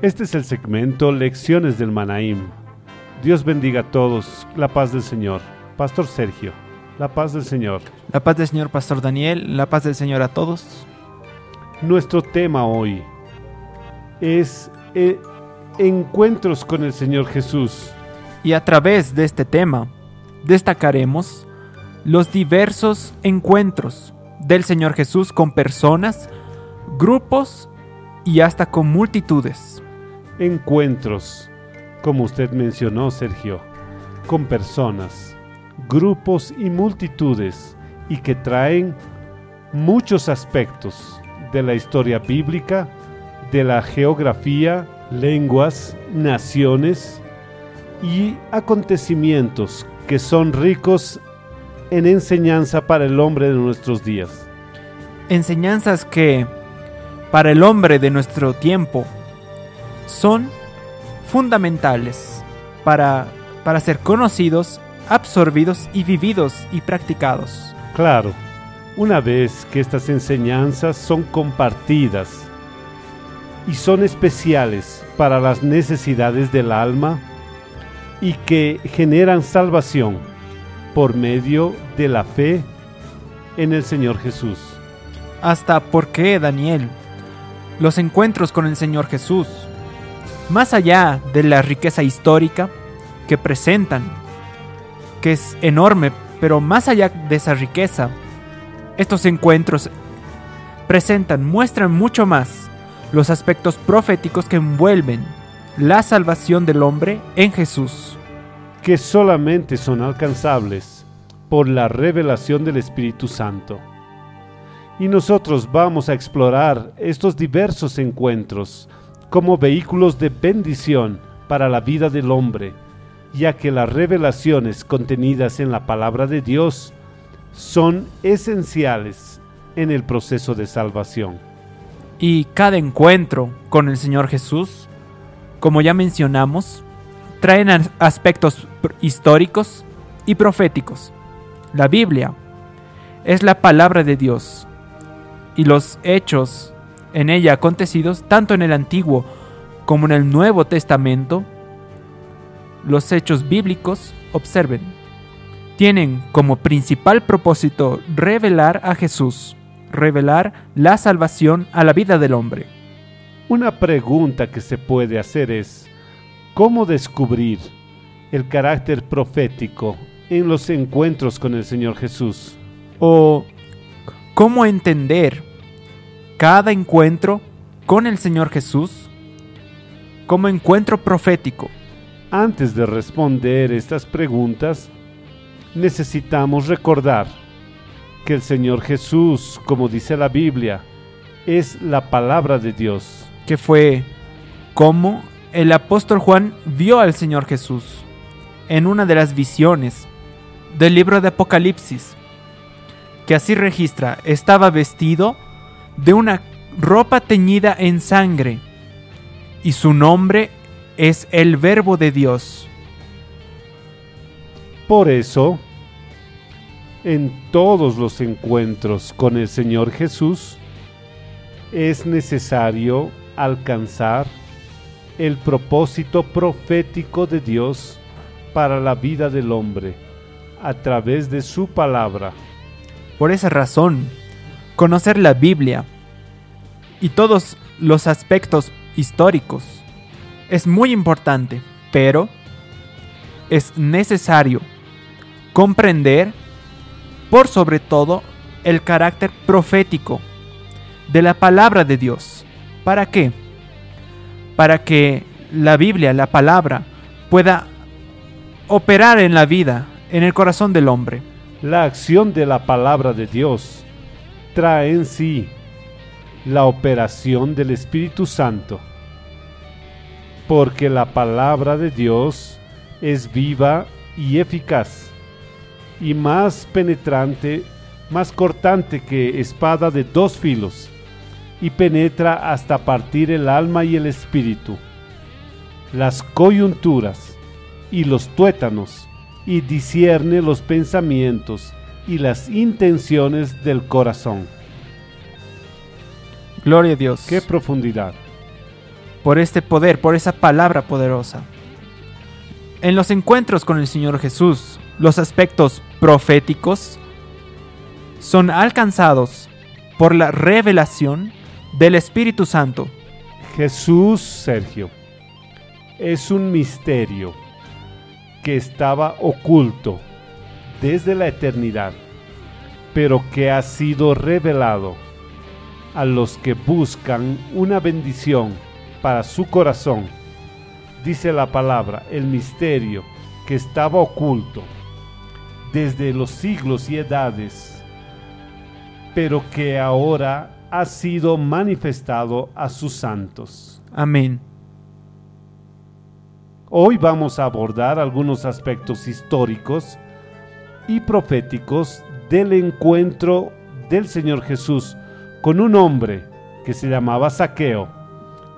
Este es el segmento Lecciones del Manaim. Dios bendiga a todos. La paz del Señor. Pastor Sergio. La paz del Señor. La paz del Señor, Pastor Daniel. La paz del Señor a todos. Nuestro tema hoy es eh, encuentros con el Señor Jesús. Y a través de este tema destacaremos los diversos encuentros del Señor Jesús con personas, grupos y hasta con multitudes. Encuentros, como usted mencionó, Sergio, con personas, grupos y multitudes y que traen muchos aspectos de la historia bíblica, de la geografía, lenguas, naciones y acontecimientos que son ricos en enseñanza para el hombre de nuestros días. Enseñanzas que, para el hombre de nuestro tiempo, son fundamentales para, para ser conocidos, absorbidos y vividos y practicados. Claro, una vez que estas enseñanzas son compartidas y son especiales para las necesidades del alma y que generan salvación por medio de la fe en el Señor Jesús. Hasta por qué, Daniel, los encuentros con el Señor Jesús, más allá de la riqueza histórica que presentan, que es enorme, pero más allá de esa riqueza, estos encuentros presentan, muestran mucho más los aspectos proféticos que envuelven la salvación del hombre en Jesús que solamente son alcanzables por la revelación del Espíritu Santo. Y nosotros vamos a explorar estos diversos encuentros como vehículos de bendición para la vida del hombre, ya que las revelaciones contenidas en la palabra de Dios son esenciales en el proceso de salvación. Y cada encuentro con el Señor Jesús, como ya mencionamos, traen aspectos históricos y proféticos. La Biblia es la palabra de Dios y los hechos en ella acontecidos, tanto en el Antiguo como en el Nuevo Testamento, los hechos bíblicos, observen, tienen como principal propósito revelar a Jesús, revelar la salvación a la vida del hombre. Una pregunta que se puede hacer es, ¿Cómo descubrir el carácter profético en los encuentros con el Señor Jesús? ¿O cómo entender cada encuentro con el Señor Jesús como encuentro profético? Antes de responder estas preguntas, necesitamos recordar que el Señor Jesús, como dice la Biblia, es la palabra de Dios. Que fue como el apóstol Juan vio al Señor Jesús en una de las visiones del libro de Apocalipsis, que así registra, estaba vestido de una ropa teñida en sangre, y su nombre es el Verbo de Dios. Por eso, en todos los encuentros con el Señor Jesús, es necesario alcanzar el propósito profético de Dios para la vida del hombre a través de su palabra. Por esa razón, conocer la Biblia y todos los aspectos históricos es muy importante, pero es necesario comprender por sobre todo el carácter profético de la palabra de Dios. ¿Para qué? para que la Biblia, la palabra, pueda operar en la vida, en el corazón del hombre. La acción de la palabra de Dios en sí la operación del Espíritu Santo, porque la palabra de Dios es viva y eficaz, y más penetrante, más cortante que espada de dos filos y penetra hasta partir el alma y el espíritu, las coyunturas y los tuétanos, y discierne los pensamientos y las intenciones del corazón. Gloria a Dios. Qué profundidad. por este poder, por esa palabra poderosa. En los encuentros con el Señor Jesús, los aspectos proféticos son alcanzados por la revelación del Espíritu Santo. Jesús, Sergio, es un misterio que estaba oculto desde la eternidad, pero que ha sido revelado a los que buscan una bendición para su corazón. Dice la palabra, el misterio que estaba oculto desde los siglos y edades, pero que ahora ha sido manifestado a sus santos. Amén. Hoy vamos a abordar algunos aspectos históricos y proféticos del encuentro del Señor Jesús con un hombre que se llamaba Saqueo,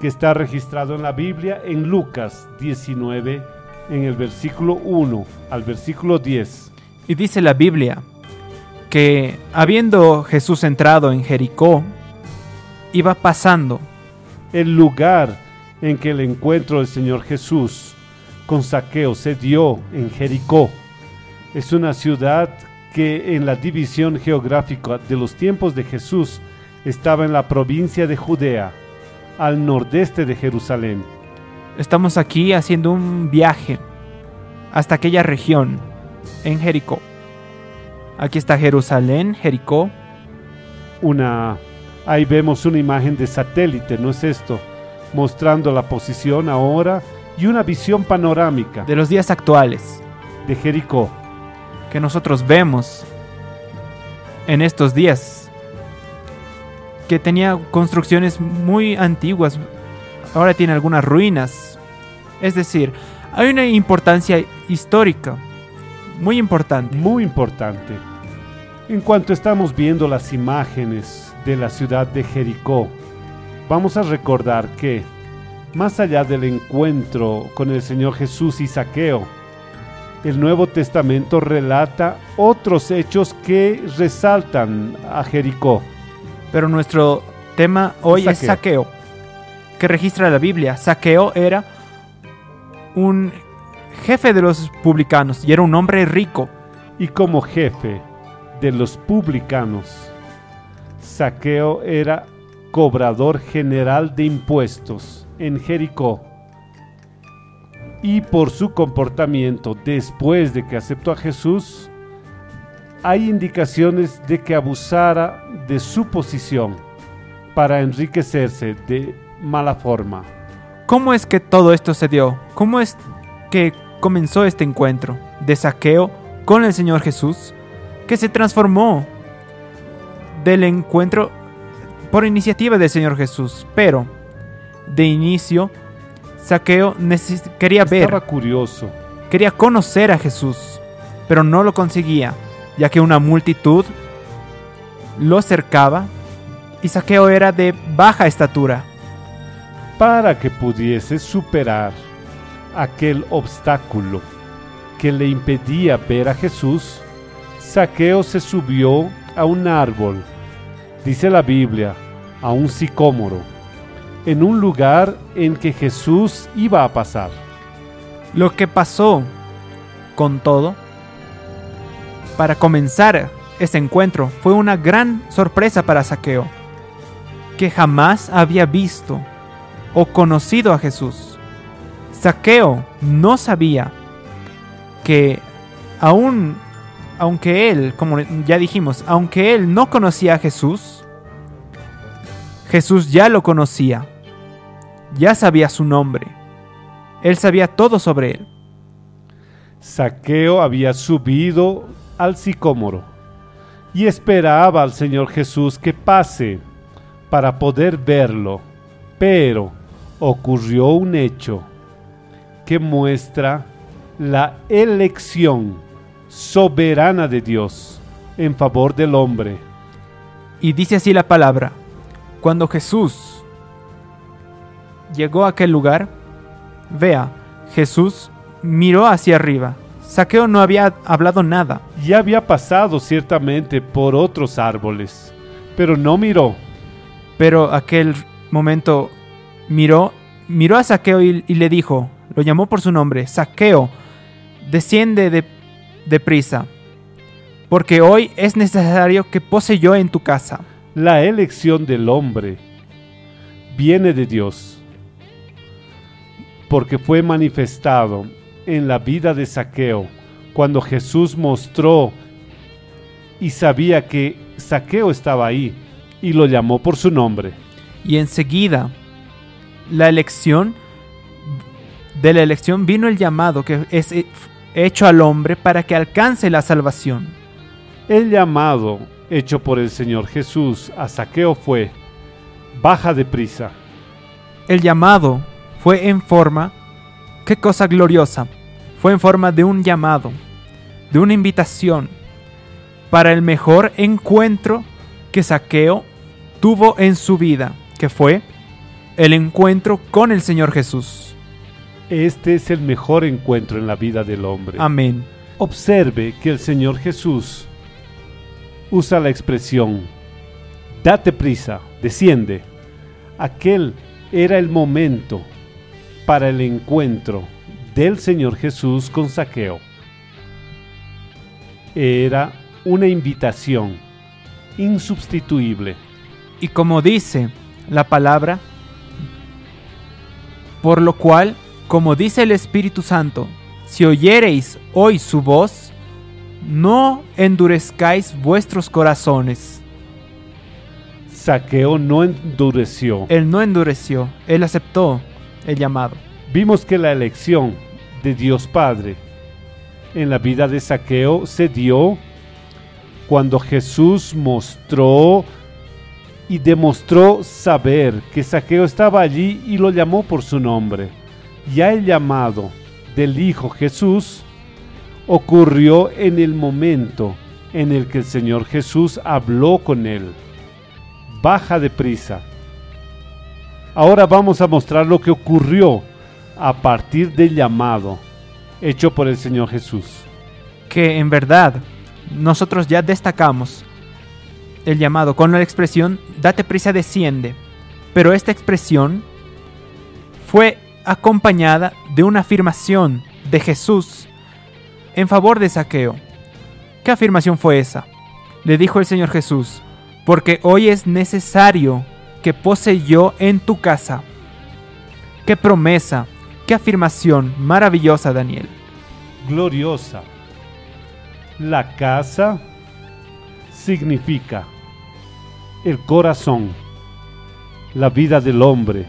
que está registrado en la Biblia en Lucas 19, en el versículo 1 al versículo 10. Y dice la Biblia que habiendo Jesús entrado en Jericó, iba pasando. El lugar en que el encuentro del Señor Jesús con Saqueo se dio en Jericó es una ciudad que en la división geográfica de los tiempos de Jesús estaba en la provincia de Judea, al nordeste de Jerusalén. Estamos aquí haciendo un viaje hasta aquella región, en Jericó. Aquí está Jerusalén, Jericó. Una ahí vemos una imagen de satélite, ¿no es esto? Mostrando la posición ahora y una visión panorámica de los días actuales de Jericó que nosotros vemos en estos días que tenía construcciones muy antiguas, ahora tiene algunas ruinas. Es decir, hay una importancia histórica muy importante. Muy importante. En cuanto estamos viendo las imágenes de la ciudad de Jericó, vamos a recordar que, más allá del encuentro con el Señor Jesús y Saqueo, el Nuevo Testamento relata otros hechos que resaltan a Jericó. Pero nuestro tema hoy es saqueo, que registra la Biblia. Saqueo era un jefe de los publicanos y era un hombre rico. Y como jefe de los publicanos, Saqueo era cobrador general de impuestos en Jericó. Y por su comportamiento después de que aceptó a Jesús, hay indicaciones de que abusara de su posición para enriquecerse de mala forma. ¿Cómo es que todo esto se dio? ¿Cómo es que comenzó este encuentro de saqueo con el Señor Jesús, que se transformó del encuentro por iniciativa del Señor Jesús, pero de inicio Saqueo quería ver, estaba curioso, quería conocer a Jesús, pero no lo conseguía, ya que una multitud lo cercaba y Saqueo era de baja estatura. Para que pudiese superar aquel obstáculo que le impedía ver a Jesús, Saqueo se subió a un árbol, dice la Biblia, a un sicómoro, en un lugar en que Jesús iba a pasar. Lo que pasó con todo, para comenzar ese encuentro, fue una gran sorpresa para Saqueo, que jamás había visto o conocido a Jesús. Saqueo no sabía que aún, aunque él, como ya dijimos, aunque él no conocía a Jesús, Jesús ya lo conocía, ya sabía su nombre, él sabía todo sobre él. Saqueo había subido al sicómoro y esperaba al Señor Jesús que pase para poder verlo, pero ocurrió un hecho que muestra la elección soberana de Dios en favor del hombre. Y dice así la palabra, cuando Jesús llegó a aquel lugar, vea, Jesús miró hacia arriba. Saqueo no había hablado nada. Ya había pasado ciertamente por otros árboles, pero no miró. Pero aquel momento miró miró a Saqueo y, y le dijo, lo llamó por su nombre, Saqueo, desciende de, deprisa, porque hoy es necesario que pose yo en tu casa. La elección del hombre viene de Dios, porque fue manifestado en la vida de Saqueo cuando Jesús mostró y sabía que Saqueo estaba ahí y lo llamó por su nombre. Y enseguida, la elección, de la elección vino el llamado que es hecho al hombre para que alcance la salvación. El llamado hecho por el Señor Jesús a Saqueo fue, baja de prisa. El llamado fue en forma, qué cosa gloriosa, fue en forma de un llamado, de una invitación, para el mejor encuentro que Saqueo tuvo en su vida, que fue el encuentro con el Señor Jesús. Este es el mejor encuentro en la vida del hombre. Amén. Observe que el Señor Jesús usa la expresión, date prisa, desciende. Aquel era el momento para el encuentro del Señor Jesús con Saqueo. Era una invitación insubstituible. Y como dice la palabra, por lo cual, como dice el Espíritu Santo, si oyereis hoy su voz, no endurezcáis vuestros corazones. Saqueo no endureció. Él no endureció, él aceptó el llamado. Vimos que la elección de Dios Padre en la vida de Saqueo se dio cuando Jesús mostró y demostró saber que Saqueo estaba allí y lo llamó por su nombre. Ya el llamado del Hijo Jesús ocurrió en el momento en el que el Señor Jesús habló con él. Baja de prisa. Ahora vamos a mostrar lo que ocurrió a partir del llamado hecho por el Señor Jesús. Que en verdad nosotros ya destacamos el llamado con la expresión date prisa desciende. Pero esta expresión fue acompañada de una afirmación de Jesús en favor de Saqueo. ¿Qué afirmación fue esa? Le dijo el Señor Jesús, porque hoy es necesario que pose yo en tu casa. Qué promesa, qué afirmación maravillosa, Daniel. Gloriosa. La casa significa el corazón, la vida del hombre.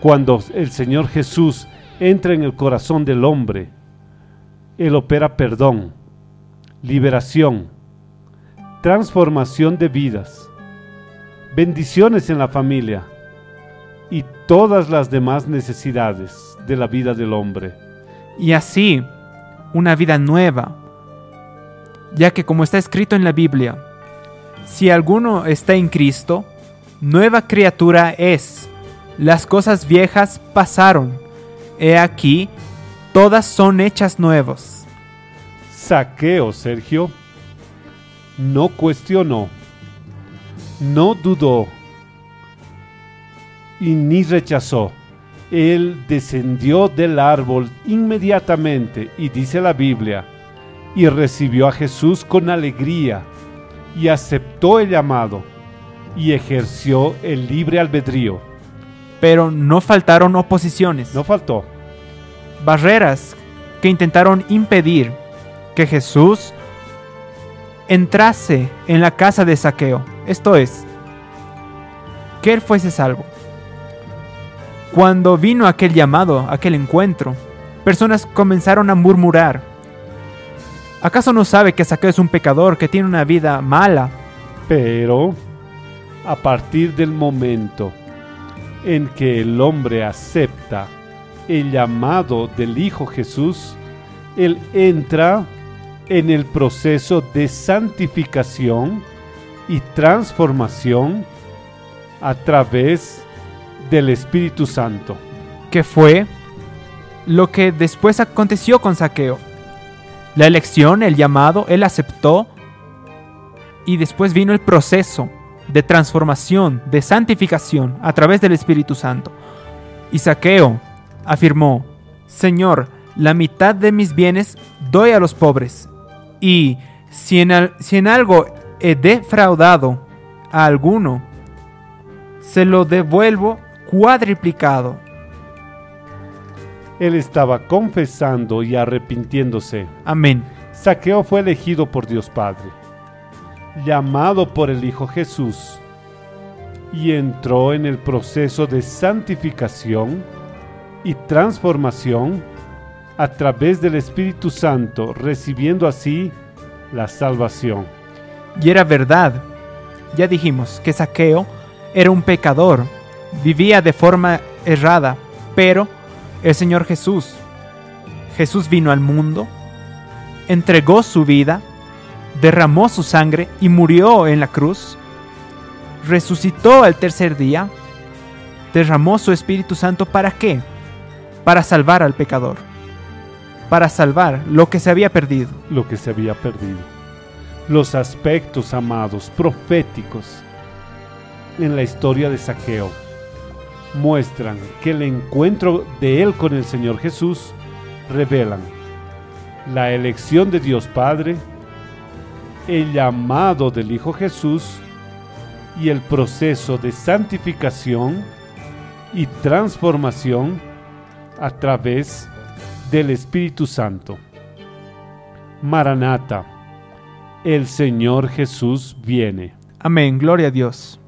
Cuando el Señor Jesús entra en el corazón del hombre, Él opera perdón, liberación, transformación de vidas, bendiciones en la familia y todas las demás necesidades de la vida del hombre. Y así, una vida nueva, ya que como está escrito en la Biblia, si alguno está en Cristo, nueva criatura es. Las cosas viejas pasaron. He aquí, todas son hechas nuevas. Saqueo, Sergio, no cuestionó, no dudó y ni rechazó. Él descendió del árbol inmediatamente, y dice la Biblia, y recibió a Jesús con alegría y aceptó el llamado y ejerció el libre albedrío. Pero no faltaron oposiciones. No faltó. Barreras que intentaron impedir que Jesús entrase en la casa de saqueo. Esto es, que él fuese salvo. Cuando vino aquel llamado, aquel encuentro, personas comenzaron a murmurar ¿Acaso no sabe que Saqueo es un pecador, que tiene una vida mala? Pero, a partir del momento en que el hombre acepta el llamado del Hijo Jesús, él entra en el proceso de santificación y transformación a través del Espíritu Santo. Que fue lo que después aconteció con Saqueo. La elección, el llamado, él aceptó y después vino el proceso de transformación, de santificación a través del Espíritu Santo. Y Saqueo afirmó, Señor, la mitad de mis bienes doy a los pobres, y si en, al- si en algo he defraudado a alguno, se lo devuelvo cuadriplicado. Él estaba confesando y arrepintiéndose. Amén. Saqueo fue elegido por Dios Padre, llamado por el Hijo Jesús, y entró en el proceso de santificación y transformación a través del Espíritu Santo, recibiendo así la salvación. Y era verdad. Ya dijimos que Saqueo era un pecador, vivía de forma errada, pero el Señor Jesús, Jesús vino al mundo, entregó su vida, derramó su sangre y murió en la cruz, resucitó al tercer día, derramó su Espíritu Santo para qué? Para salvar al pecador, para salvar lo que se había perdido. lo que se había perdido. Los aspectos, amados, proféticos en la historia de Saqueo muestran que el encuentro de él con el Señor Jesús revelan la elección de Dios Padre, el llamado del Hijo Jesús y el proceso de santificación y transformación a través del Espíritu Santo. Maranata, el Señor Jesús viene. Amén, gloria a Dios.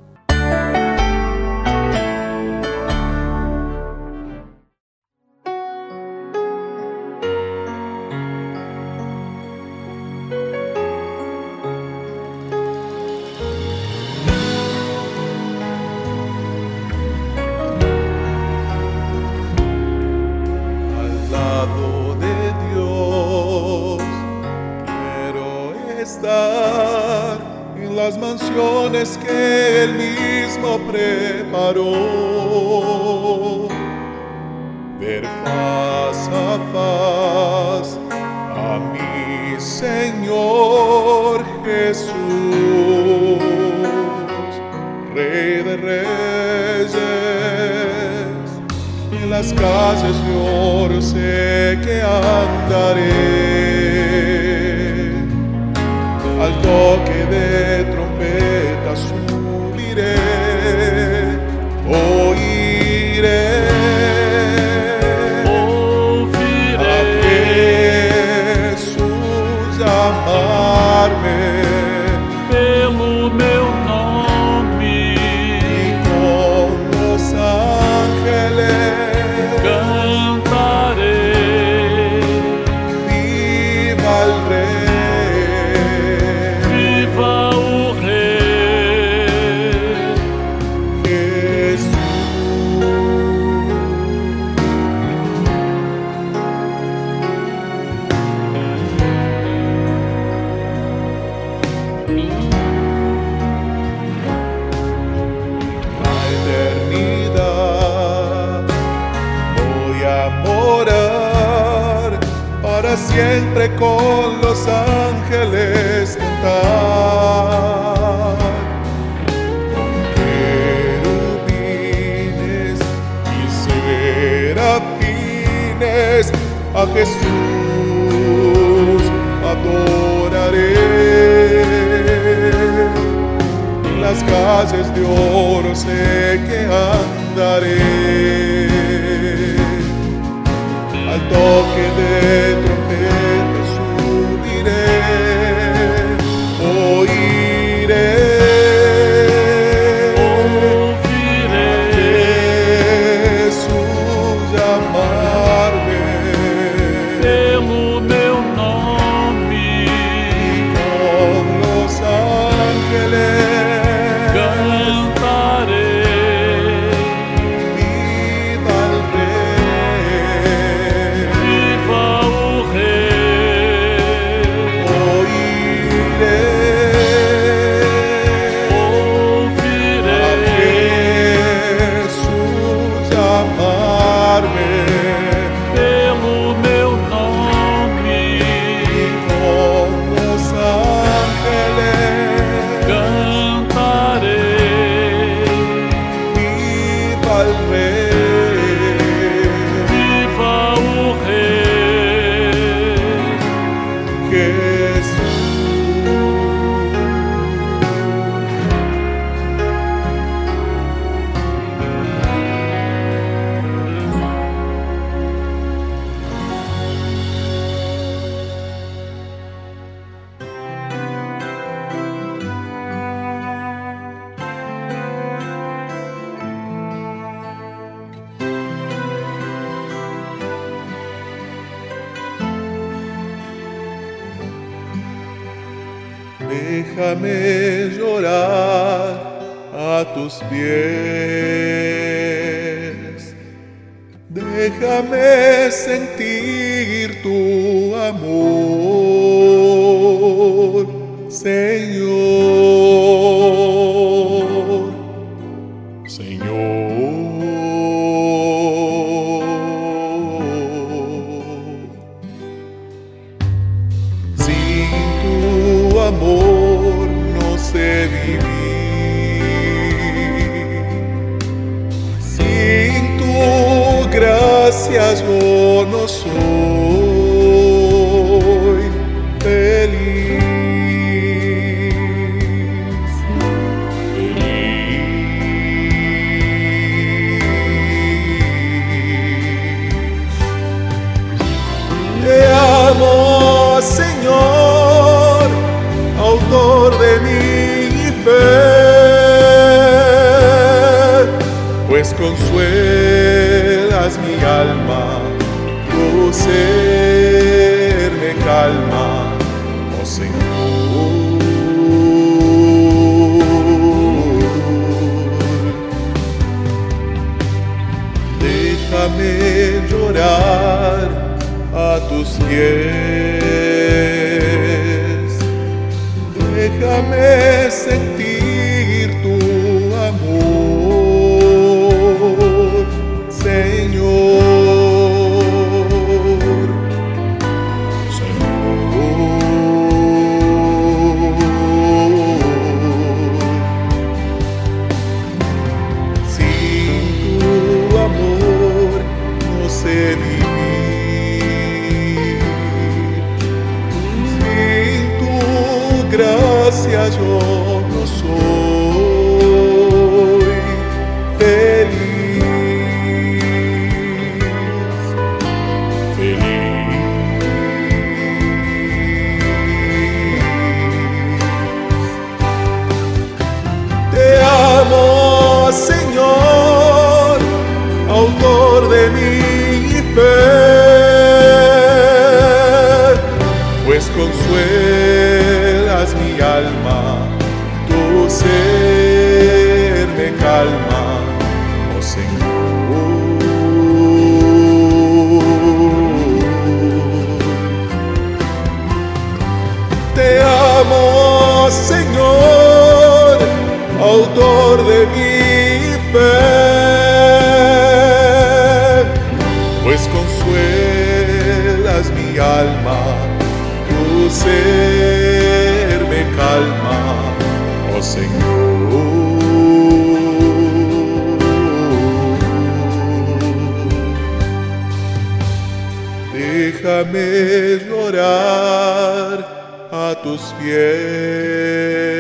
Las calles de sé que andaré. Al toque de trompeta con los ángeles cantar. Querubines y serafines a Jesús adoraré. Las calles de oro sé que andaré. Al toque de trompeta tus pies. Déjame sentir tu amor, Señor. yeah. pies.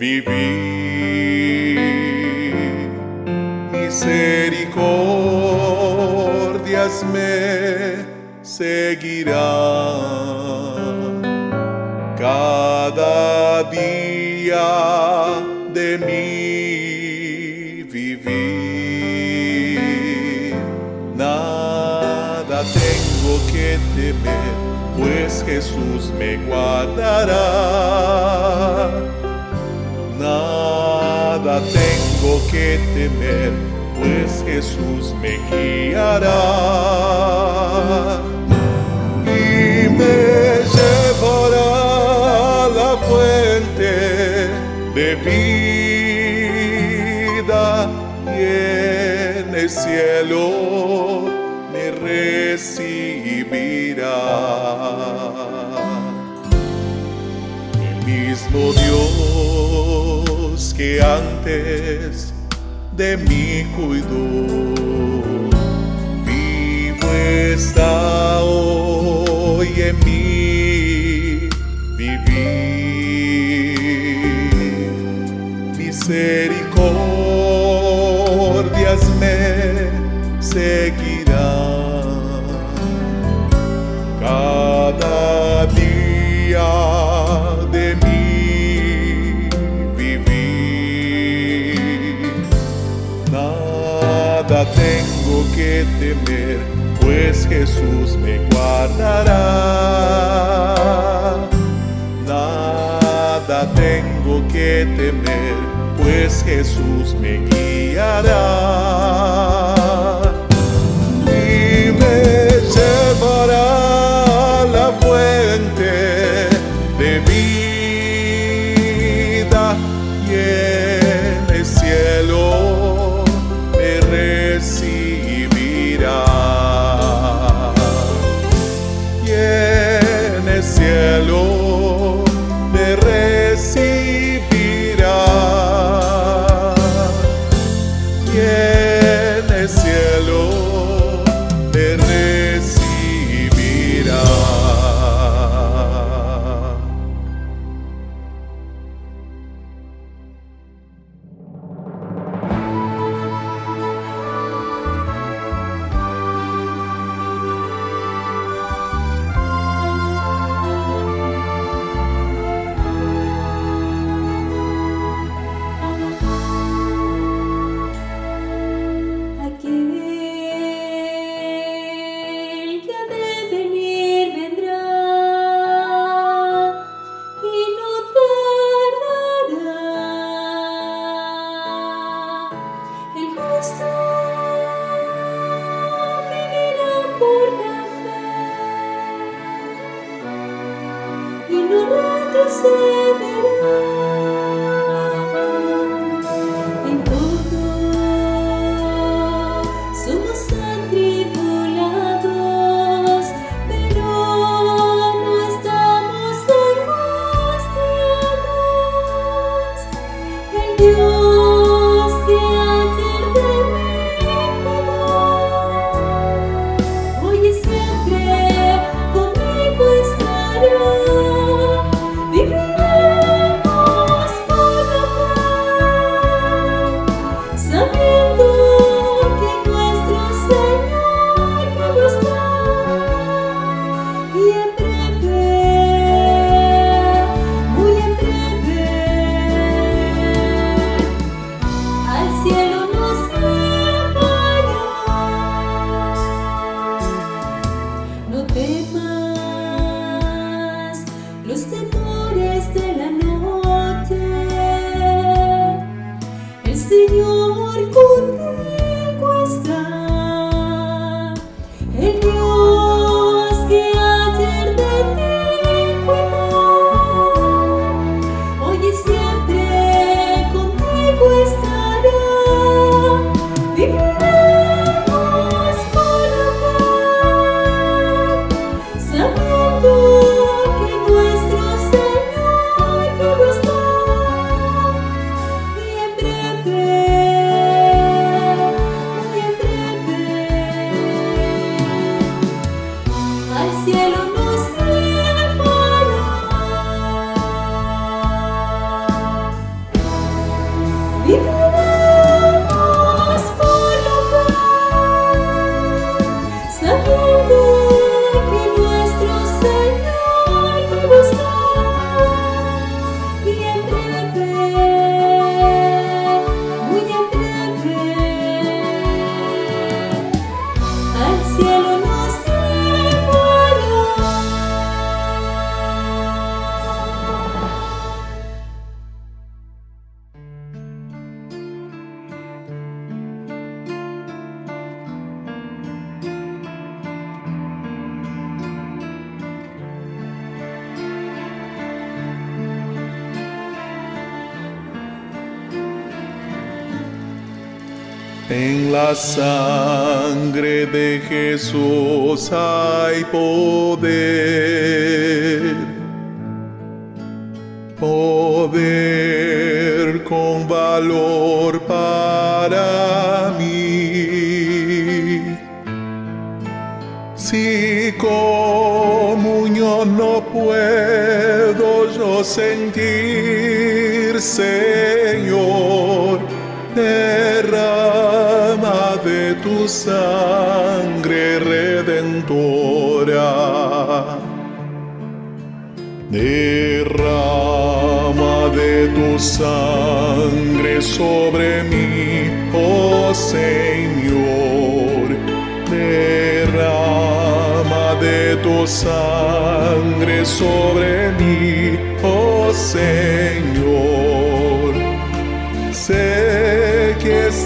Vivir. Misericordias me seguirán cada día de mi vivir. Nada tengo que temer, pues Jesús me guardará. Tengo que temer, pues Jesús me guiará. Y me llevará a la fuente de vida y en el cielo me recibirá. El mismo Dios que antes de mí cuidó, vivo está hoy en mí tengo que temer, pues Jesús me guardará. Nada tengo que temer, pues Jesús me guiará Savior. Jesús hay poder. Derrama de tu sangre sobre mí, oh Señor. Derrama de tu sangre sobre mí, oh Señor. Que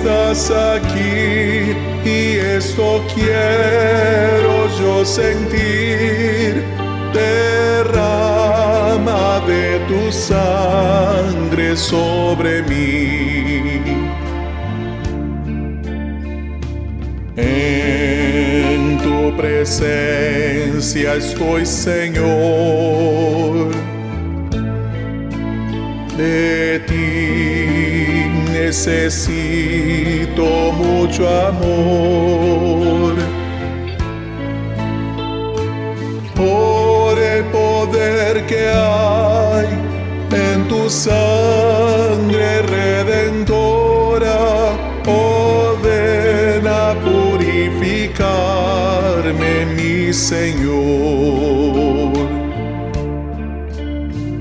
estás aquí y esto quiero yo sentir. Derrama de tu sangre sobre mí. En tu presencia estoy, Señor. De ti necesito mucho amor. Por el poder que hay en tu sangre redentora, ordena purificarme, mi Señor.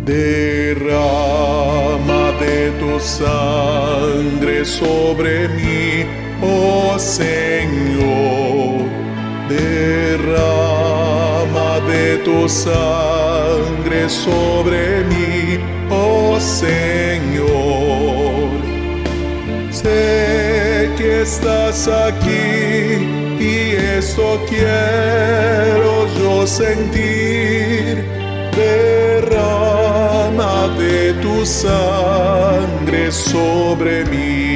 Derrama de tu sangre sobre mí, oh Señor. Derrama de tu sangre sobre mí, oh Señor. Sé que estás aquí y esto quiero yo sentir. Derrama de tu sangre sobre mí.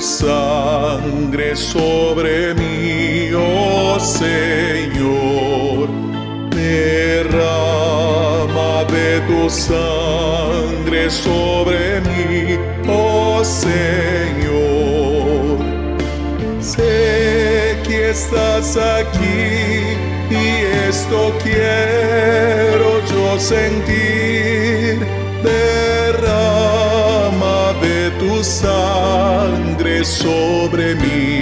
Sangre sobre mí, oh Señor. Derrama de tu sangre sobre mí, oh Señor. Sé que estás aquí y esto quiero yo sentir. Derrama de tu sangre sobre mí.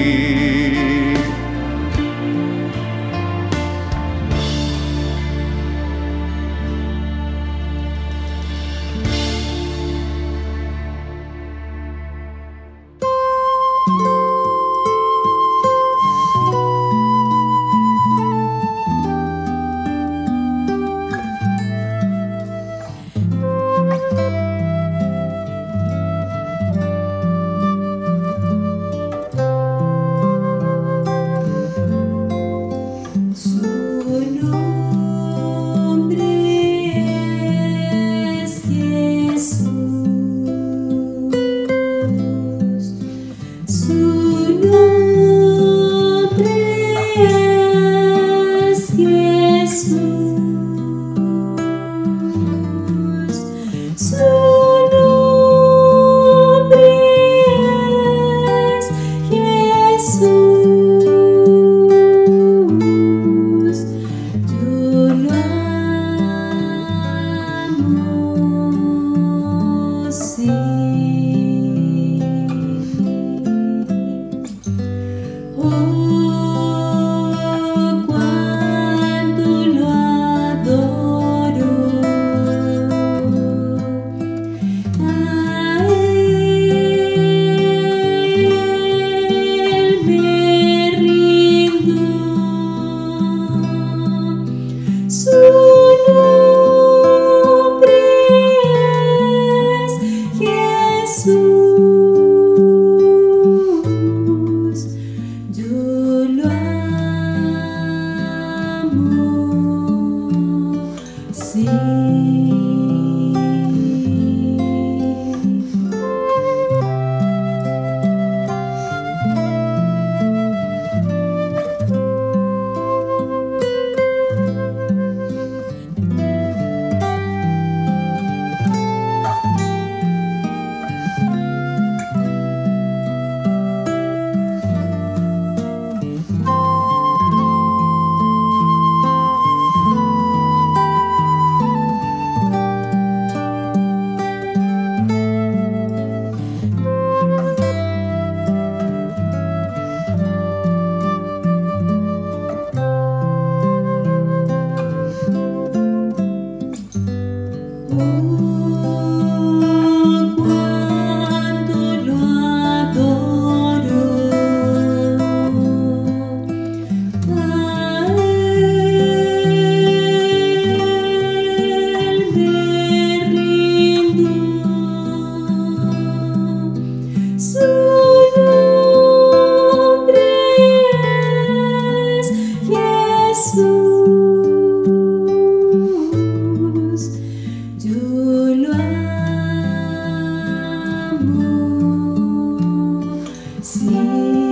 see.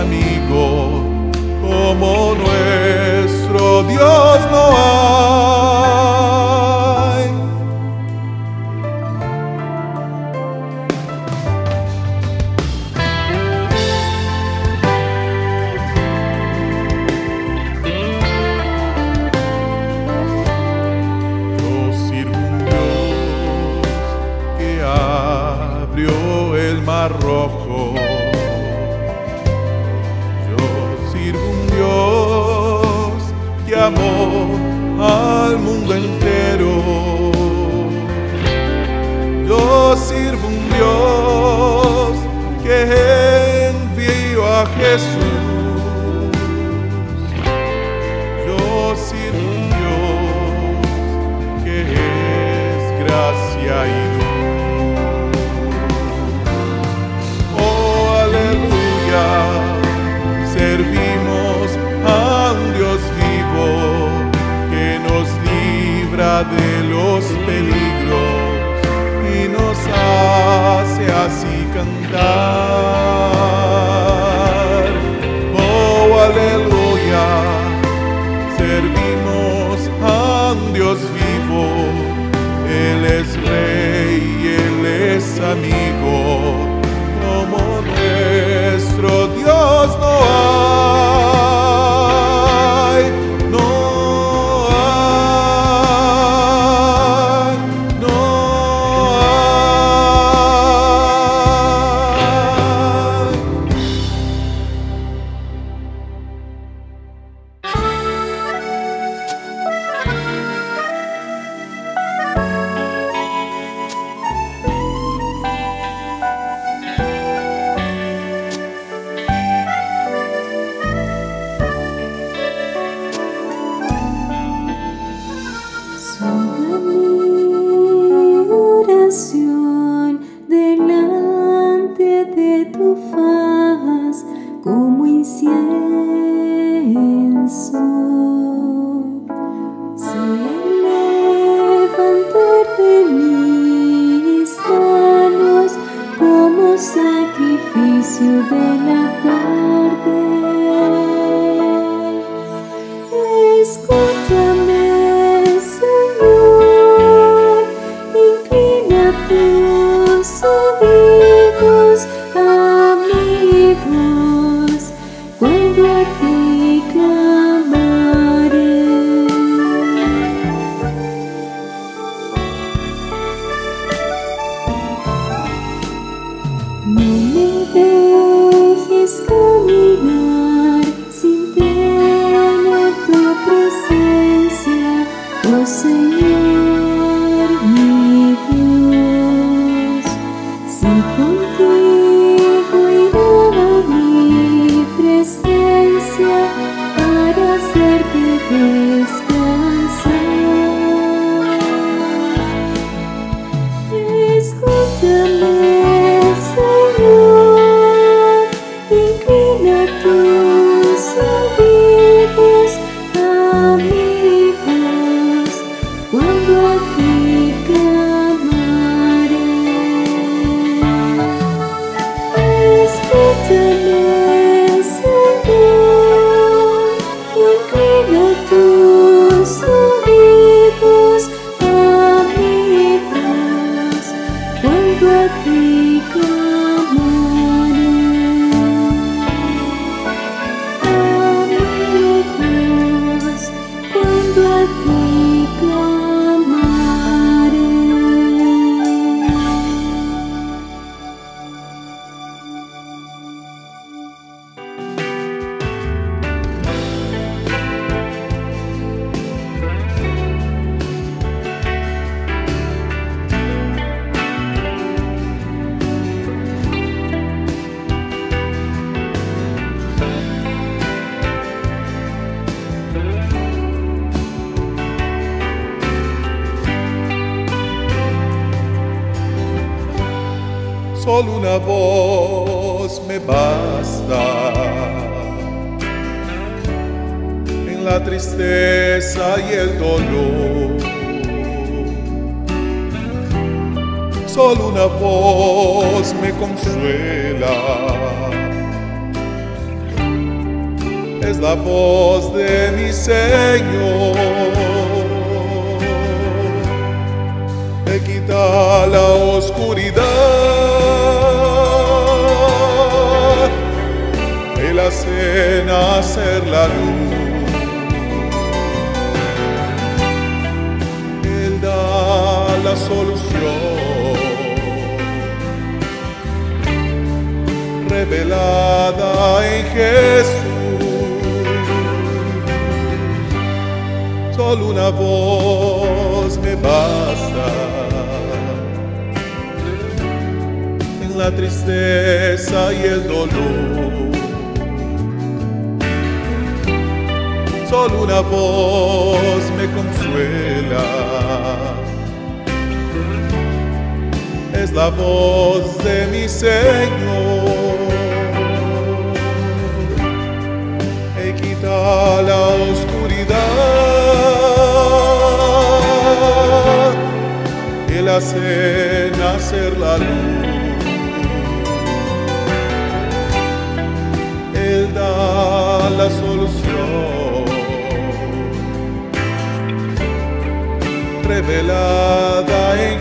Amigo, como nuestro Dios no hay. La tristeza y el dolor. Solo una voz me consuela. Es la voz de mi Señor me quita la oscuridad. Él hace nacer la luz. La solución. Revelada en Jesús. Solo una voz me basta. En la tristeza y el dolor. Solo una voz me consuela. La voz de mi Señor. Él quita la oscuridad. Él hace nacer la luz. Él da la solución. Revelada en